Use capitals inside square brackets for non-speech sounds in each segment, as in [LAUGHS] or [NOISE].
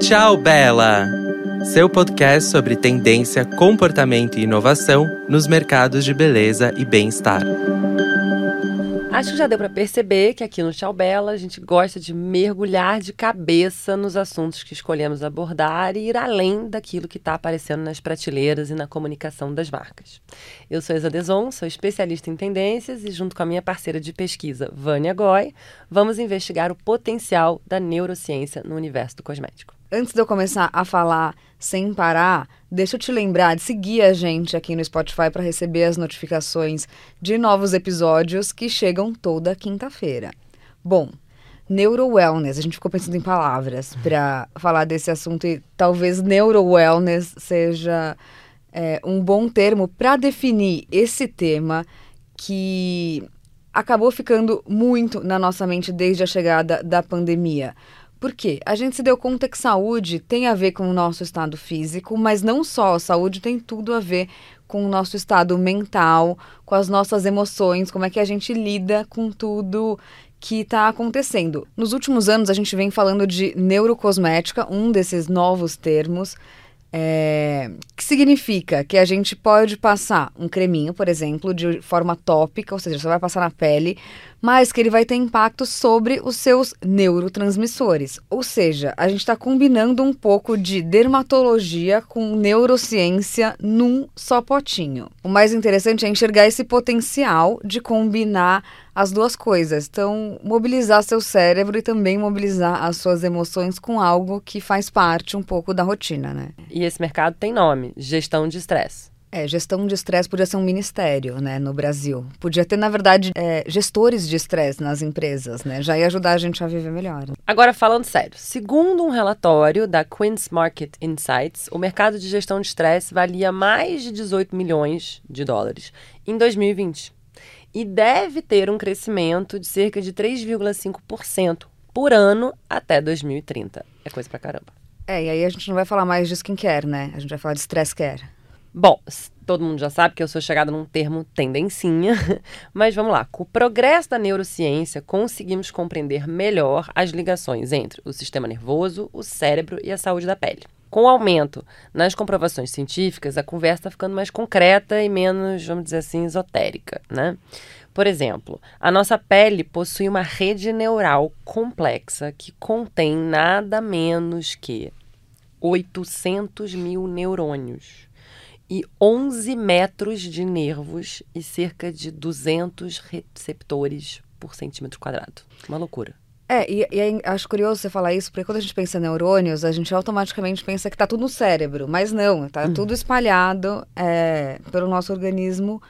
Tchau, Bela! Seu podcast sobre tendência, comportamento e inovação nos mercados de beleza e bem-estar. Acho que já deu para perceber que aqui no Tchau Bela a gente gosta de mergulhar de cabeça nos assuntos que escolhemos abordar e ir além daquilo que está aparecendo nas prateleiras e na comunicação das marcas. Eu sou Isa Deson, sou especialista em tendências e junto com a minha parceira de pesquisa, Vânia Goy, vamos investigar o potencial da neurociência no universo do cosmético. Antes de eu começar a falar sem parar, deixa eu te lembrar de seguir a gente aqui no Spotify para receber as notificações de novos episódios que chegam toda quinta-feira. Bom, neuro-wellness, a gente ficou pensando em palavras para falar desse assunto e talvez neuro-wellness seja é, um bom termo para definir esse tema que acabou ficando muito na nossa mente desde a chegada da pandemia. Por quê? A gente se deu conta que saúde tem a ver com o nosso estado físico, mas não só, saúde tem tudo a ver com o nosso estado mental, com as nossas emoções, como é que a gente lida com tudo que está acontecendo. Nos últimos anos, a gente vem falando de neurocosmética, um desses novos termos, é, que significa que a gente pode passar um creminho, por exemplo, de forma tópica, ou seja, você vai passar na pele, mas que ele vai ter impacto sobre os seus neurotransmissores. Ou seja, a gente está combinando um pouco de dermatologia com neurociência num só potinho. O mais interessante é enxergar esse potencial de combinar as duas coisas. Então, mobilizar seu cérebro e também mobilizar as suas emoções com algo que faz parte um pouco da rotina, né? E esse mercado tem nome: gestão de estresse. É, gestão de estresse podia ser um ministério, né, no Brasil. Podia ter, na verdade, é, gestores de estresse nas empresas, né? Já ia ajudar a gente a viver melhor. Agora, falando sério, segundo um relatório da Queen's Market Insights, o mercado de gestão de estresse valia mais de 18 milhões de dólares em 2020 e deve ter um crescimento de cerca de 3,5% por ano até 2030. É coisa pra caramba. É, e aí a gente não vai falar mais de skincare, né? A gente vai falar de stress care. Bom, todo mundo já sabe que eu sou chegada num termo tendencinha, [LAUGHS] mas vamos lá. Com o progresso da neurociência, conseguimos compreender melhor as ligações entre o sistema nervoso, o cérebro e a saúde da pele. Com o aumento nas comprovações científicas, a conversa está ficando mais concreta e menos, vamos dizer assim, esotérica, né? Por exemplo, a nossa pele possui uma rede neural complexa que contém nada menos que 800 mil neurônios e 11 metros de nervos e cerca de 200 receptores por centímetro quadrado. Uma loucura. É, e, e é, acho curioso você falar isso, porque quando a gente pensa em neurônios, a gente automaticamente pensa que está tudo no cérebro, mas não, está uhum. tudo espalhado é, pelo nosso organismo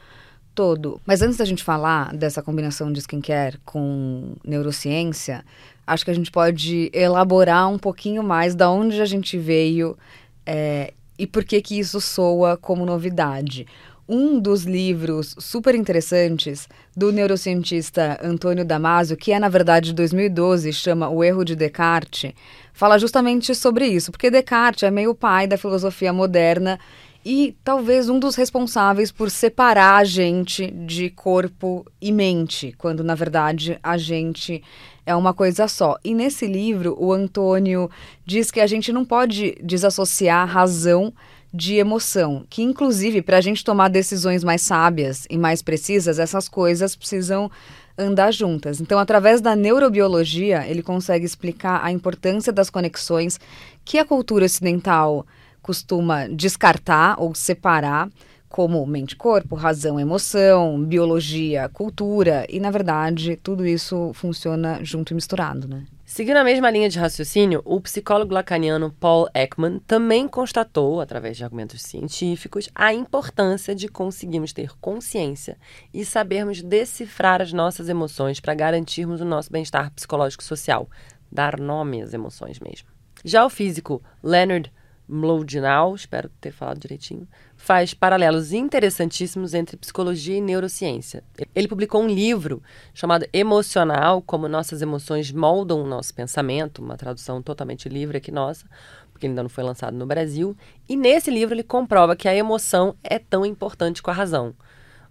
todo. Mas antes da gente falar dessa combinação de skincare com neurociência, acho que a gente pode elaborar um pouquinho mais da onde a gente veio é, e por que que isso soa como novidade um dos livros super interessantes do neurocientista Antônio Damasio, que é na verdade de 2012, chama O Erro de Descartes, fala justamente sobre isso, porque Descartes é meio pai da filosofia moderna e talvez um dos responsáveis por separar a gente de corpo e mente, quando na verdade a gente é uma coisa só. E nesse livro, o Antônio diz que a gente não pode desassociar razão de emoção, que inclusive para a gente tomar decisões mais sábias e mais precisas, essas coisas precisam andar juntas. Então, através da neurobiologia, ele consegue explicar a importância das conexões que a cultura ocidental costuma descartar ou separar, como mente-corpo, razão-emoção, biologia, cultura, e na verdade tudo isso funciona junto e misturado, né? Seguindo a mesma linha de raciocínio, o psicólogo lacaniano Paul Ekman também constatou, através de argumentos científicos, a importância de conseguirmos ter consciência e sabermos decifrar as nossas emoções para garantirmos o nosso bem-estar psicológico social, dar nome às emoções mesmo. Já o físico Leonard Mlodinow, espero ter falado direitinho, faz paralelos interessantíssimos entre psicologia e neurociência. Ele publicou um livro chamado Emocional, como nossas emoções moldam o nosso pensamento, uma tradução totalmente livre aqui nossa, porque ainda não foi lançado no Brasil. E nesse livro ele comprova que a emoção é tão importante com a razão.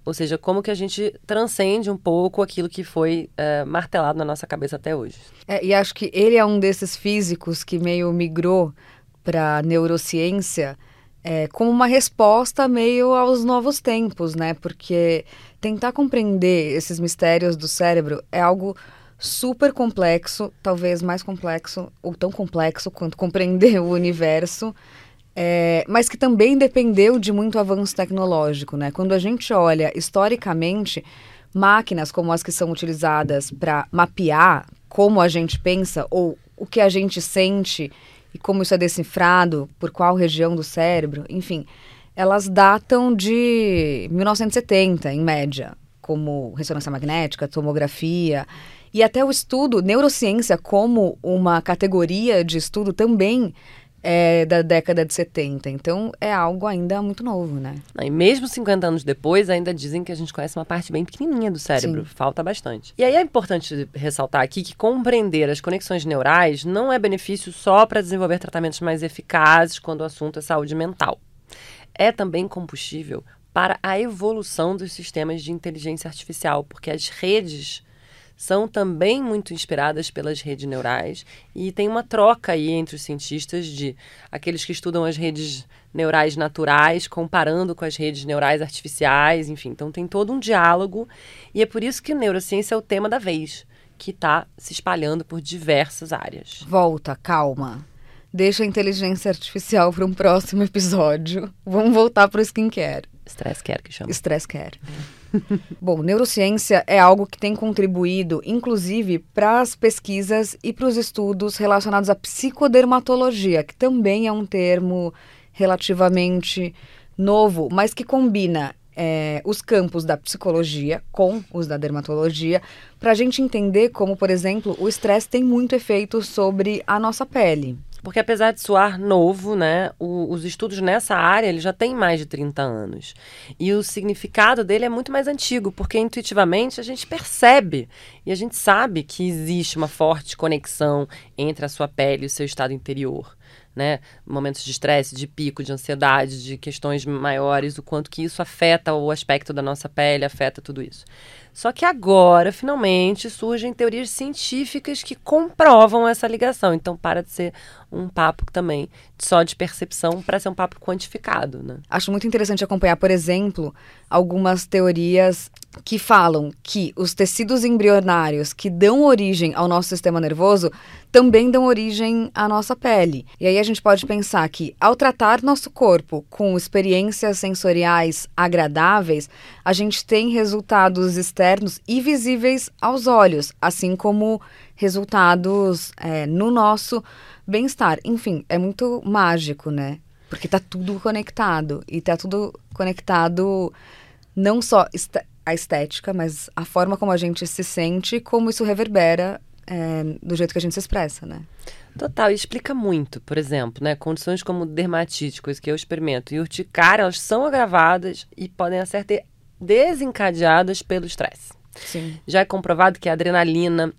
Ou seja, como que a gente transcende um pouco aquilo que foi é, martelado na nossa cabeça até hoje. É, e acho que ele é um desses físicos que meio migrou para neurociência é, como uma resposta meio aos novos tempos, né? Porque tentar compreender esses mistérios do cérebro é algo super complexo, talvez mais complexo ou tão complexo quanto compreender o universo. É, mas que também dependeu de muito avanço tecnológico, né? Quando a gente olha historicamente, máquinas como as que são utilizadas para mapear como a gente pensa ou o que a gente sente e como isso é decifrado, por qual região do cérebro, enfim, elas datam de 1970, em média, como ressonância magnética, tomografia. E até o estudo, neurociência como uma categoria de estudo também é da década de 70. Então é algo ainda muito novo, né? E mesmo 50 anos depois, ainda dizem que a gente conhece uma parte bem pequenininha do cérebro. Sim. Falta bastante. E aí é importante ressaltar aqui que compreender as conexões neurais não é benefício só para desenvolver tratamentos mais eficazes quando o assunto é saúde mental. É também combustível para a evolução dos sistemas de inteligência artificial, porque as redes são também muito inspiradas pelas redes neurais e tem uma troca aí entre os cientistas de aqueles que estudam as redes neurais naturais comparando com as redes neurais artificiais, enfim, então tem todo um diálogo e é por isso que neurociência é o tema da vez, que está se espalhando por diversas áreas. Volta, calma. Deixa a inteligência artificial para um próximo episódio. Vamos voltar para o skincare. Stress care que chama. Stress care. [LAUGHS] Bom, neurociência é algo que tem contribuído, inclusive, para as pesquisas e para os estudos relacionados à psicodermatologia, que também é um termo relativamente novo, mas que combina é, os campos da psicologia com os da dermatologia, para a gente entender como, por exemplo, o estresse tem muito efeito sobre a nossa pele. Porque apesar de soar novo, né, o, os estudos nessa área ele já tem mais de 30 anos. E o significado dele é muito mais antigo, porque intuitivamente a gente percebe e a gente sabe que existe uma forte conexão entre a sua pele e o seu estado interior. Né? Momentos de estresse, de pico, de ansiedade, de questões maiores, o quanto que isso afeta o aspecto da nossa pele, afeta tudo isso. Só que agora, finalmente, surgem teorias científicas que comprovam essa ligação. Então, para de ser um papo também só de percepção para ser um papo quantificado, né? Acho muito interessante acompanhar, por exemplo, algumas teorias que falam que os tecidos embrionários que dão origem ao nosso sistema nervoso também dão origem à nossa pele. E aí a gente pode pensar que, ao tratar nosso corpo com experiências sensoriais agradáveis, a gente tem resultados externos e visíveis aos olhos, assim como resultados é, no nosso bem-estar. Enfim, é muito mágico, né? Porque tá tudo conectado. E tá tudo conectado não só a estética, mas a forma como a gente se sente, como isso reverbera é, do jeito que a gente se expressa, né? Total, e explica muito, por exemplo, né? Condições como dermatite, coisa que eu experimento, e urticária, elas são agravadas e podem ser desencadeadas pelo estresse. Sim. Já é comprovado que a adrenalina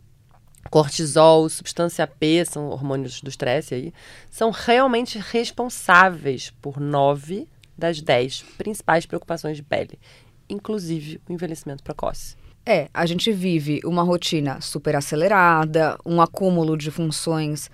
cortisol, substância P, são hormônios do estresse aí, são realmente responsáveis por nove das dez principais preocupações de pele, inclusive o envelhecimento precoce. É, a gente vive uma rotina super acelerada, um acúmulo de funções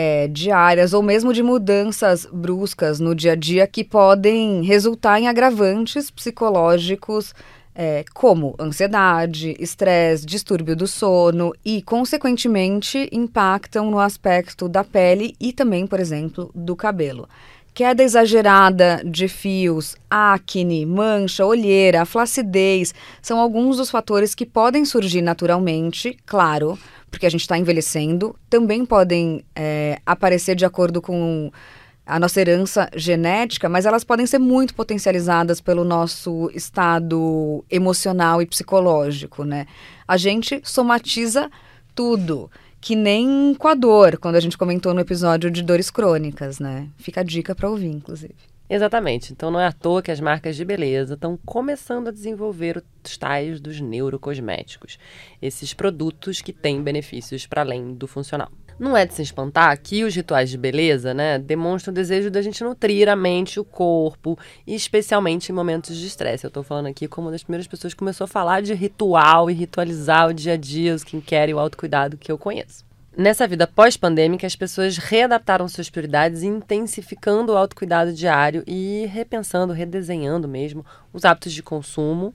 é, diárias ou mesmo de mudanças bruscas no dia a dia que podem resultar em agravantes psicológicos é, como ansiedade, estresse, distúrbio do sono e, consequentemente, impactam no aspecto da pele e também, por exemplo, do cabelo. Queda exagerada de fios, acne, mancha, olheira, flacidez são alguns dos fatores que podem surgir naturalmente, claro, porque a gente está envelhecendo. Também podem é, aparecer de acordo com a nossa herança genética, mas elas podem ser muito potencializadas pelo nosso estado emocional e psicológico, né? A gente somatiza tudo, que nem com a dor, quando a gente comentou no episódio de dores crônicas, né? Fica a dica para ouvir, inclusive. Exatamente. Então não é à toa que as marcas de beleza estão começando a desenvolver os tais dos neurocosméticos, esses produtos que têm benefícios para além do funcional. Não é de se espantar que os rituais de beleza, né, demonstram o desejo da gente nutrir a mente o corpo, especialmente em momentos de estresse. Eu tô falando aqui como uma das primeiras pessoas que começou a falar de ritual e ritualizar o dia a dia, os skincare e o autocuidado que eu conheço. Nessa vida pós-pandêmica, as pessoas readaptaram suas prioridades, intensificando o autocuidado diário e repensando, redesenhando mesmo os hábitos de consumo.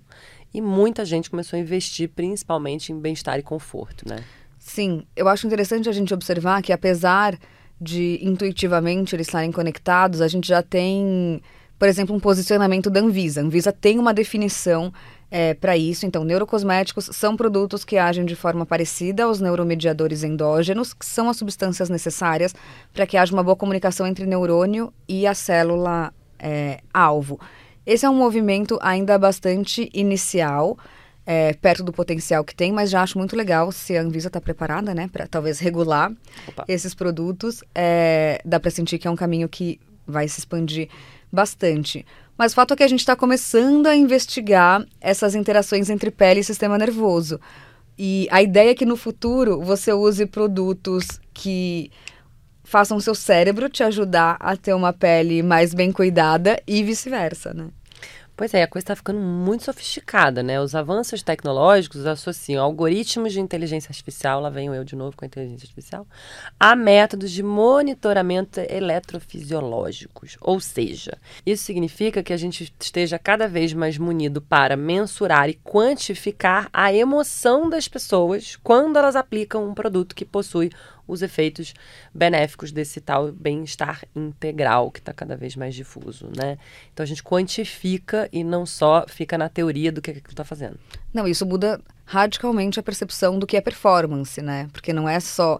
E muita gente começou a investir principalmente em bem-estar e conforto, né? Sim, eu acho interessante a gente observar que apesar de intuitivamente eles estarem conectados, a gente já tem, por exemplo, um posicionamento da Anvisa. A Anvisa tem uma definição é, para isso. Então, neurocosméticos são produtos que agem de forma parecida aos neuromediadores endógenos, que são as substâncias necessárias para que haja uma boa comunicação entre neurônio e a célula é, alvo. Esse é um movimento ainda bastante inicial é, perto do potencial que tem, mas já acho muito legal se a Anvisa está preparada, né, para talvez regular Opa. esses produtos. É, dá para sentir que é um caminho que vai se expandir bastante. Mas o fato é que a gente está começando a investigar essas interações entre pele e sistema nervoso. E a ideia é que no futuro você use produtos que façam seu cérebro te ajudar a ter uma pele mais bem cuidada e vice-versa, né? Pois é, a coisa está ficando muito sofisticada, né? Os avanços tecnológicos associam algoritmos de inteligência artificial, lá venho eu de novo com a inteligência artificial, a métodos de monitoramento eletrofisiológicos. Ou seja, isso significa que a gente esteja cada vez mais munido para mensurar e quantificar a emoção das pessoas quando elas aplicam um produto que possui os efeitos benéficos desse tal bem-estar integral que está cada vez mais difuso, né? Então a gente quantifica e não só fica na teoria do que aquilo está fazendo. Não, isso muda radicalmente a percepção do que é performance, né? Porque não é só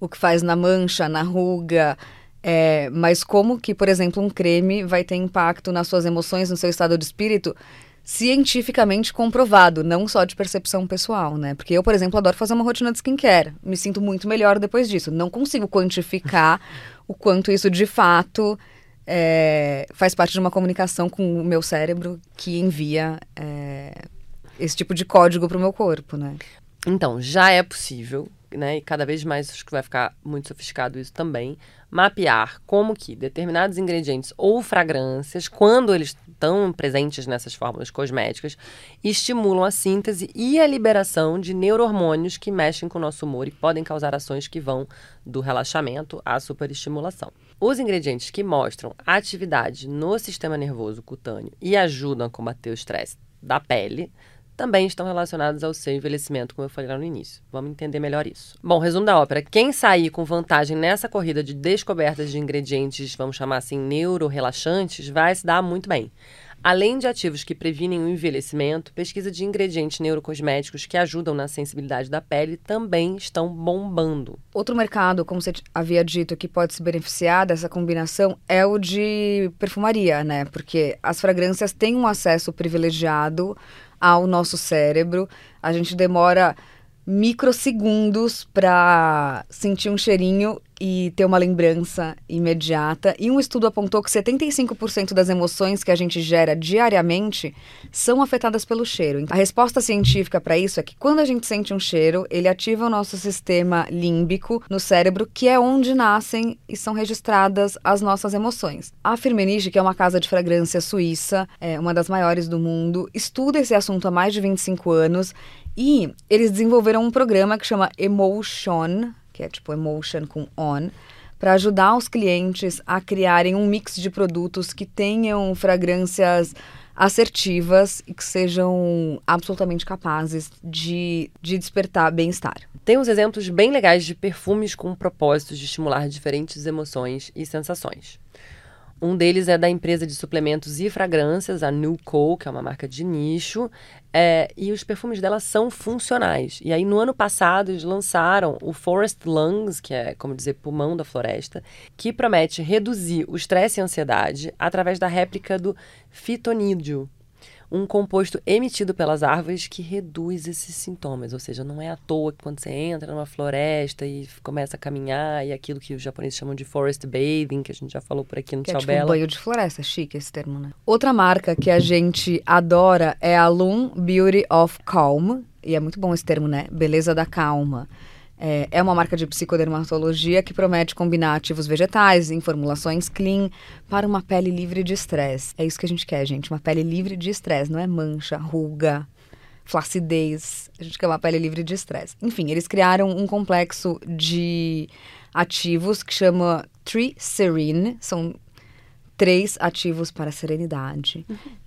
o que faz na mancha, na ruga, é, mas como que, por exemplo, um creme vai ter impacto nas suas emoções, no seu estado de espírito, cientificamente comprovado, não só de percepção pessoal, né? Porque eu, por exemplo, adoro fazer uma rotina de skincare. Me sinto muito melhor depois disso. Não consigo quantificar [LAUGHS] o quanto isso de fato é, faz parte de uma comunicação com o meu cérebro que envia é, esse tipo de código para o meu corpo, né? Então, já é possível, né? E cada vez mais acho que vai ficar muito sofisticado isso também. Mapear como que determinados ingredientes ou fragrâncias, quando eles estão presentes nessas fórmulas cosméticas, estimulam a síntese e a liberação de neurohormônios que mexem com o nosso humor e podem causar ações que vão do relaxamento à superestimulação. Os ingredientes que mostram atividade no sistema nervoso cutâneo e ajudam a combater o estresse da pele também estão relacionados ao seu envelhecimento, como eu falei lá no início. Vamos entender melhor isso. Bom, resumo da ópera. Quem sair com vantagem nessa corrida de descobertas de ingredientes, vamos chamar assim, neurorelaxantes, vai se dar muito bem. Além de ativos que previnem o envelhecimento, pesquisa de ingredientes neurocosméticos que ajudam na sensibilidade da pele também estão bombando. Outro mercado, como você havia dito, que pode se beneficiar dessa combinação é o de perfumaria, né? Porque as fragrâncias têm um acesso privilegiado ao nosso cérebro. A gente demora microsegundos para sentir um cheirinho e ter uma lembrança imediata. E um estudo apontou que 75% das emoções que a gente gera diariamente são afetadas pelo cheiro. A resposta científica para isso é que quando a gente sente um cheiro, ele ativa o nosso sistema límbico no cérebro, que é onde nascem e são registradas as nossas emoções. A Firmenich, que é uma casa de fragrância suíça, é uma das maiores do mundo, estuda esse assunto há mais de 25 anos e eles desenvolveram um programa que chama Emotion, que é tipo emotion com on, para ajudar os clientes a criarem um mix de produtos que tenham fragrâncias assertivas e que sejam absolutamente capazes de, de despertar bem-estar. Tem uns exemplos bem legais de perfumes com propósitos de estimular diferentes emoções e sensações. Um deles é da empresa de suplementos e fragrâncias, a Nuco, que é uma marca de nicho, é, e os perfumes dela são funcionais. E aí, no ano passado, eles lançaram o Forest Lungs, que é, como dizer, pulmão da floresta, que promete reduzir o estresse e a ansiedade através da réplica do fitonídeo, um composto emitido pelas árvores que reduz esses sintomas. Ou seja, não é à toa que quando você entra numa floresta e começa a caminhar, e aquilo que os japoneses chamam de forest bathing, que a gente já falou por aqui no que Tchau é tipo Bela. Um banho de floresta, chique esse termo, né? Outra marca que a gente adora é a Loom Beauty of Calm, e é muito bom esse termo, né? Beleza da calma. É, é uma marca de psicodermatologia que promete combinar ativos vegetais em formulações clean para uma pele livre de estresse. É isso que a gente quer, gente. Uma pele livre de estresse, não é mancha, ruga, flacidez. A gente quer uma pele livre de estresse. Enfim, eles criaram um complexo de ativos que chama Tree Serene. São três ativos para serenidade.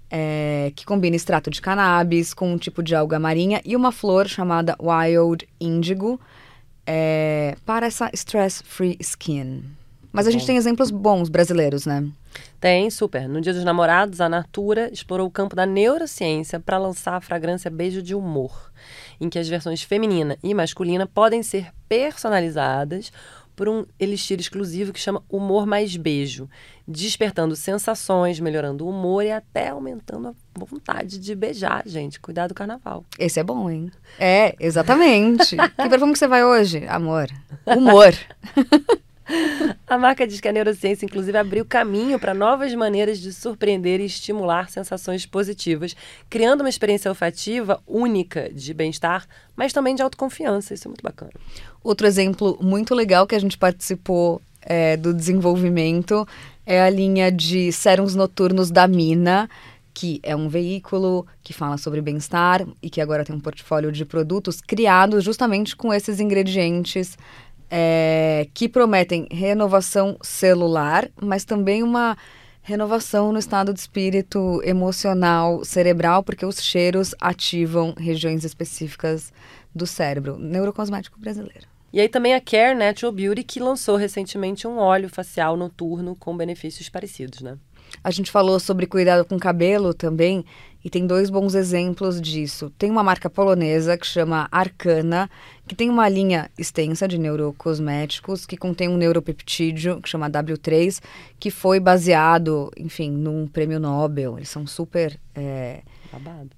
É, que combina extrato de cannabis com um tipo de alga marinha e uma flor chamada Wild Indigo é, para essa stress-free skin. Mas a gente tem exemplos bons brasileiros, né? Tem, super. No Dia dos Namorados, a Natura explorou o campo da neurociência para lançar a fragrância Beijo de Humor, em que as versões feminina e masculina podem ser personalizadas por um elixir exclusivo que chama Humor Mais Beijo, despertando sensações, melhorando o humor e até aumentando a vontade de beijar, gente. Cuidado do carnaval. Esse é bom, hein? É, exatamente. [LAUGHS] que perfume que você vai hoje? Amor. Humor. [LAUGHS] [LAUGHS] A marca diz que a neurociência, inclusive, abriu caminho para novas maneiras de surpreender e estimular sensações positivas, criando uma experiência olfativa única de bem-estar, mas também de autoconfiança. Isso é muito bacana. Outro exemplo muito legal que a gente participou é, do desenvolvimento é a linha de sérums noturnos da Mina, que é um veículo que fala sobre bem-estar e que agora tem um portfólio de produtos criados justamente com esses ingredientes é, que prometem renovação celular, mas também uma renovação no estado de espírito emocional, cerebral, porque os cheiros ativam regiões específicas do cérebro. Neurocosmético brasileiro. E aí também a Care Natural Beauty, que lançou recentemente um óleo facial noturno com benefícios parecidos, né? A gente falou sobre cuidado com cabelo também, e tem dois bons exemplos disso. Tem uma marca polonesa que chama Arcana, que tem uma linha extensa de neurocosméticos que contém um neuropeptídeo que chama W3, que foi baseado, enfim, num prêmio Nobel. Eles são super é,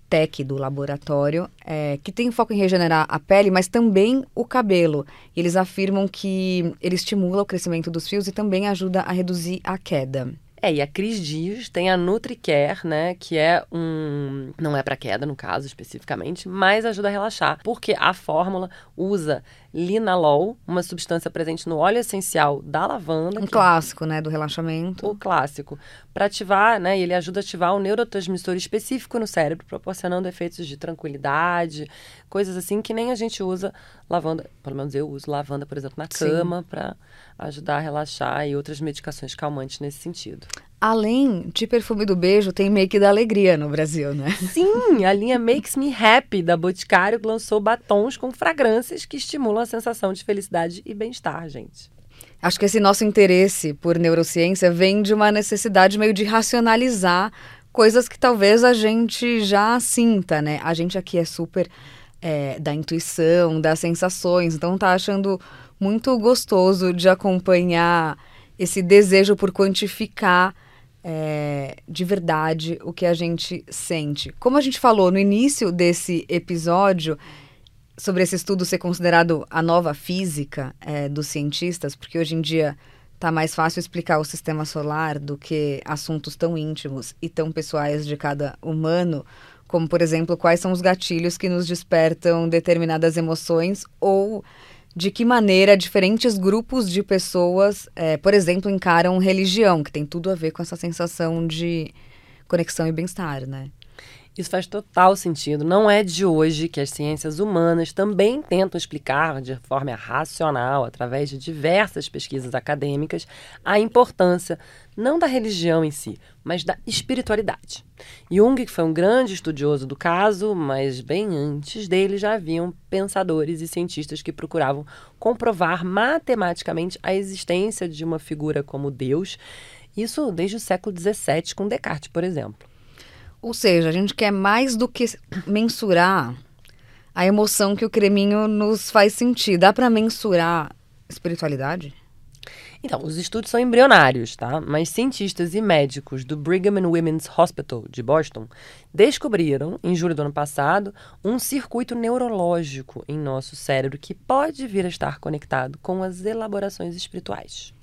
tech do laboratório, é, que tem foco em regenerar a pele, mas também o cabelo. E eles afirmam que ele estimula o crescimento dos fios e também ajuda a reduzir a queda. É, e a Cris Dias tem a NutriCare, né, que é um... não é para queda, no caso, especificamente, mas ajuda a relaxar, porque a fórmula usa linalol, uma substância presente no óleo essencial da lavanda. Um clássico, né, do relaxamento. O clássico. Para ativar, né, ele ajuda a ativar um neurotransmissor específico no cérebro, proporcionando efeitos de tranquilidade, coisas assim que nem a gente usa lavanda, pelo menos eu uso lavanda, por exemplo, na cama para ajudar a relaxar e outras medicações calmantes nesse sentido. Além de perfume do beijo, tem make da alegria no Brasil, né? Sim, a linha Makes Me Happy da Boticário lançou batons com fragrâncias que estimulam a sensação de felicidade e bem-estar, gente. Acho que esse nosso interesse por neurociência vem de uma necessidade meio de racionalizar coisas que talvez a gente já sinta, né? A gente aqui é super é, da intuição, das sensações, então tá achando muito gostoso de acompanhar esse desejo por quantificar é, de verdade o que a gente sente. Como a gente falou no início desse episódio, sobre esse estudo ser considerado a nova física é, dos cientistas, porque hoje em dia está mais fácil explicar o sistema solar do que assuntos tão íntimos e tão pessoais de cada humano, como, por exemplo, quais são os gatilhos que nos despertam determinadas emoções ou de que maneira diferentes grupos de pessoas, é, por exemplo, encaram religião, que tem tudo a ver com essa sensação de conexão e bem-estar, né? Isso faz total sentido. Não é de hoje que as ciências humanas também tentam explicar de forma racional, através de diversas pesquisas acadêmicas, a importância não da religião em si, mas da espiritualidade. Jung, que foi um grande estudioso do caso, mas bem antes dele já haviam pensadores e cientistas que procuravam comprovar matematicamente a existência de uma figura como Deus. Isso desde o século XVII, com Descartes, por exemplo. Ou seja, a gente quer mais do que mensurar a emoção que o creminho nos faz sentir. Dá para mensurar espiritualidade? Então, os estudos são embrionários, tá? Mas cientistas e médicos do Brigham and Women's Hospital de Boston descobriram, em julho do ano passado, um circuito neurológico em nosso cérebro que pode vir a estar conectado com as elaborações espirituais.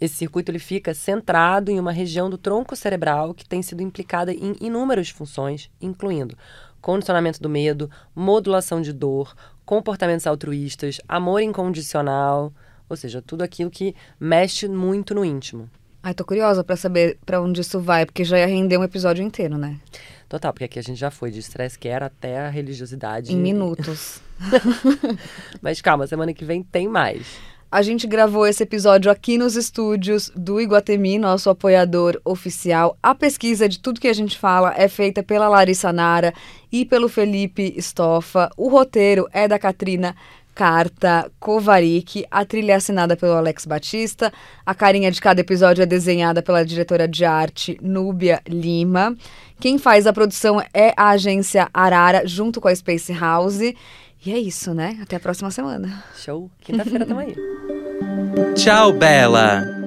Esse circuito ele fica centrado em uma região do tronco cerebral que tem sido implicada em inúmeras funções, incluindo condicionamento do medo, modulação de dor, comportamentos altruístas, amor incondicional, ou seja, tudo aquilo que mexe muito no íntimo. Ai, tô curiosa para saber para onde isso vai, porque já ia render um episódio inteiro, né? Total, porque aqui a gente já foi de stress care até a religiosidade. Em minutos. [LAUGHS] Mas calma, semana que vem tem mais. A gente gravou esse episódio aqui nos estúdios do Iguatemi, nosso apoiador oficial. A pesquisa de tudo que a gente fala é feita pela Larissa Nara e pelo Felipe Stoffa. O roteiro é da Katrina Carta Kovarik, a trilha é assinada pelo Alex Batista, a carinha de cada episódio é desenhada pela diretora de arte Núbia Lima. Quem faz a produção é a agência Arara, junto com a Space House. E é isso, né? Até a próxima semana. Show. Quinta-feira tamo aí. Tchau, Bela!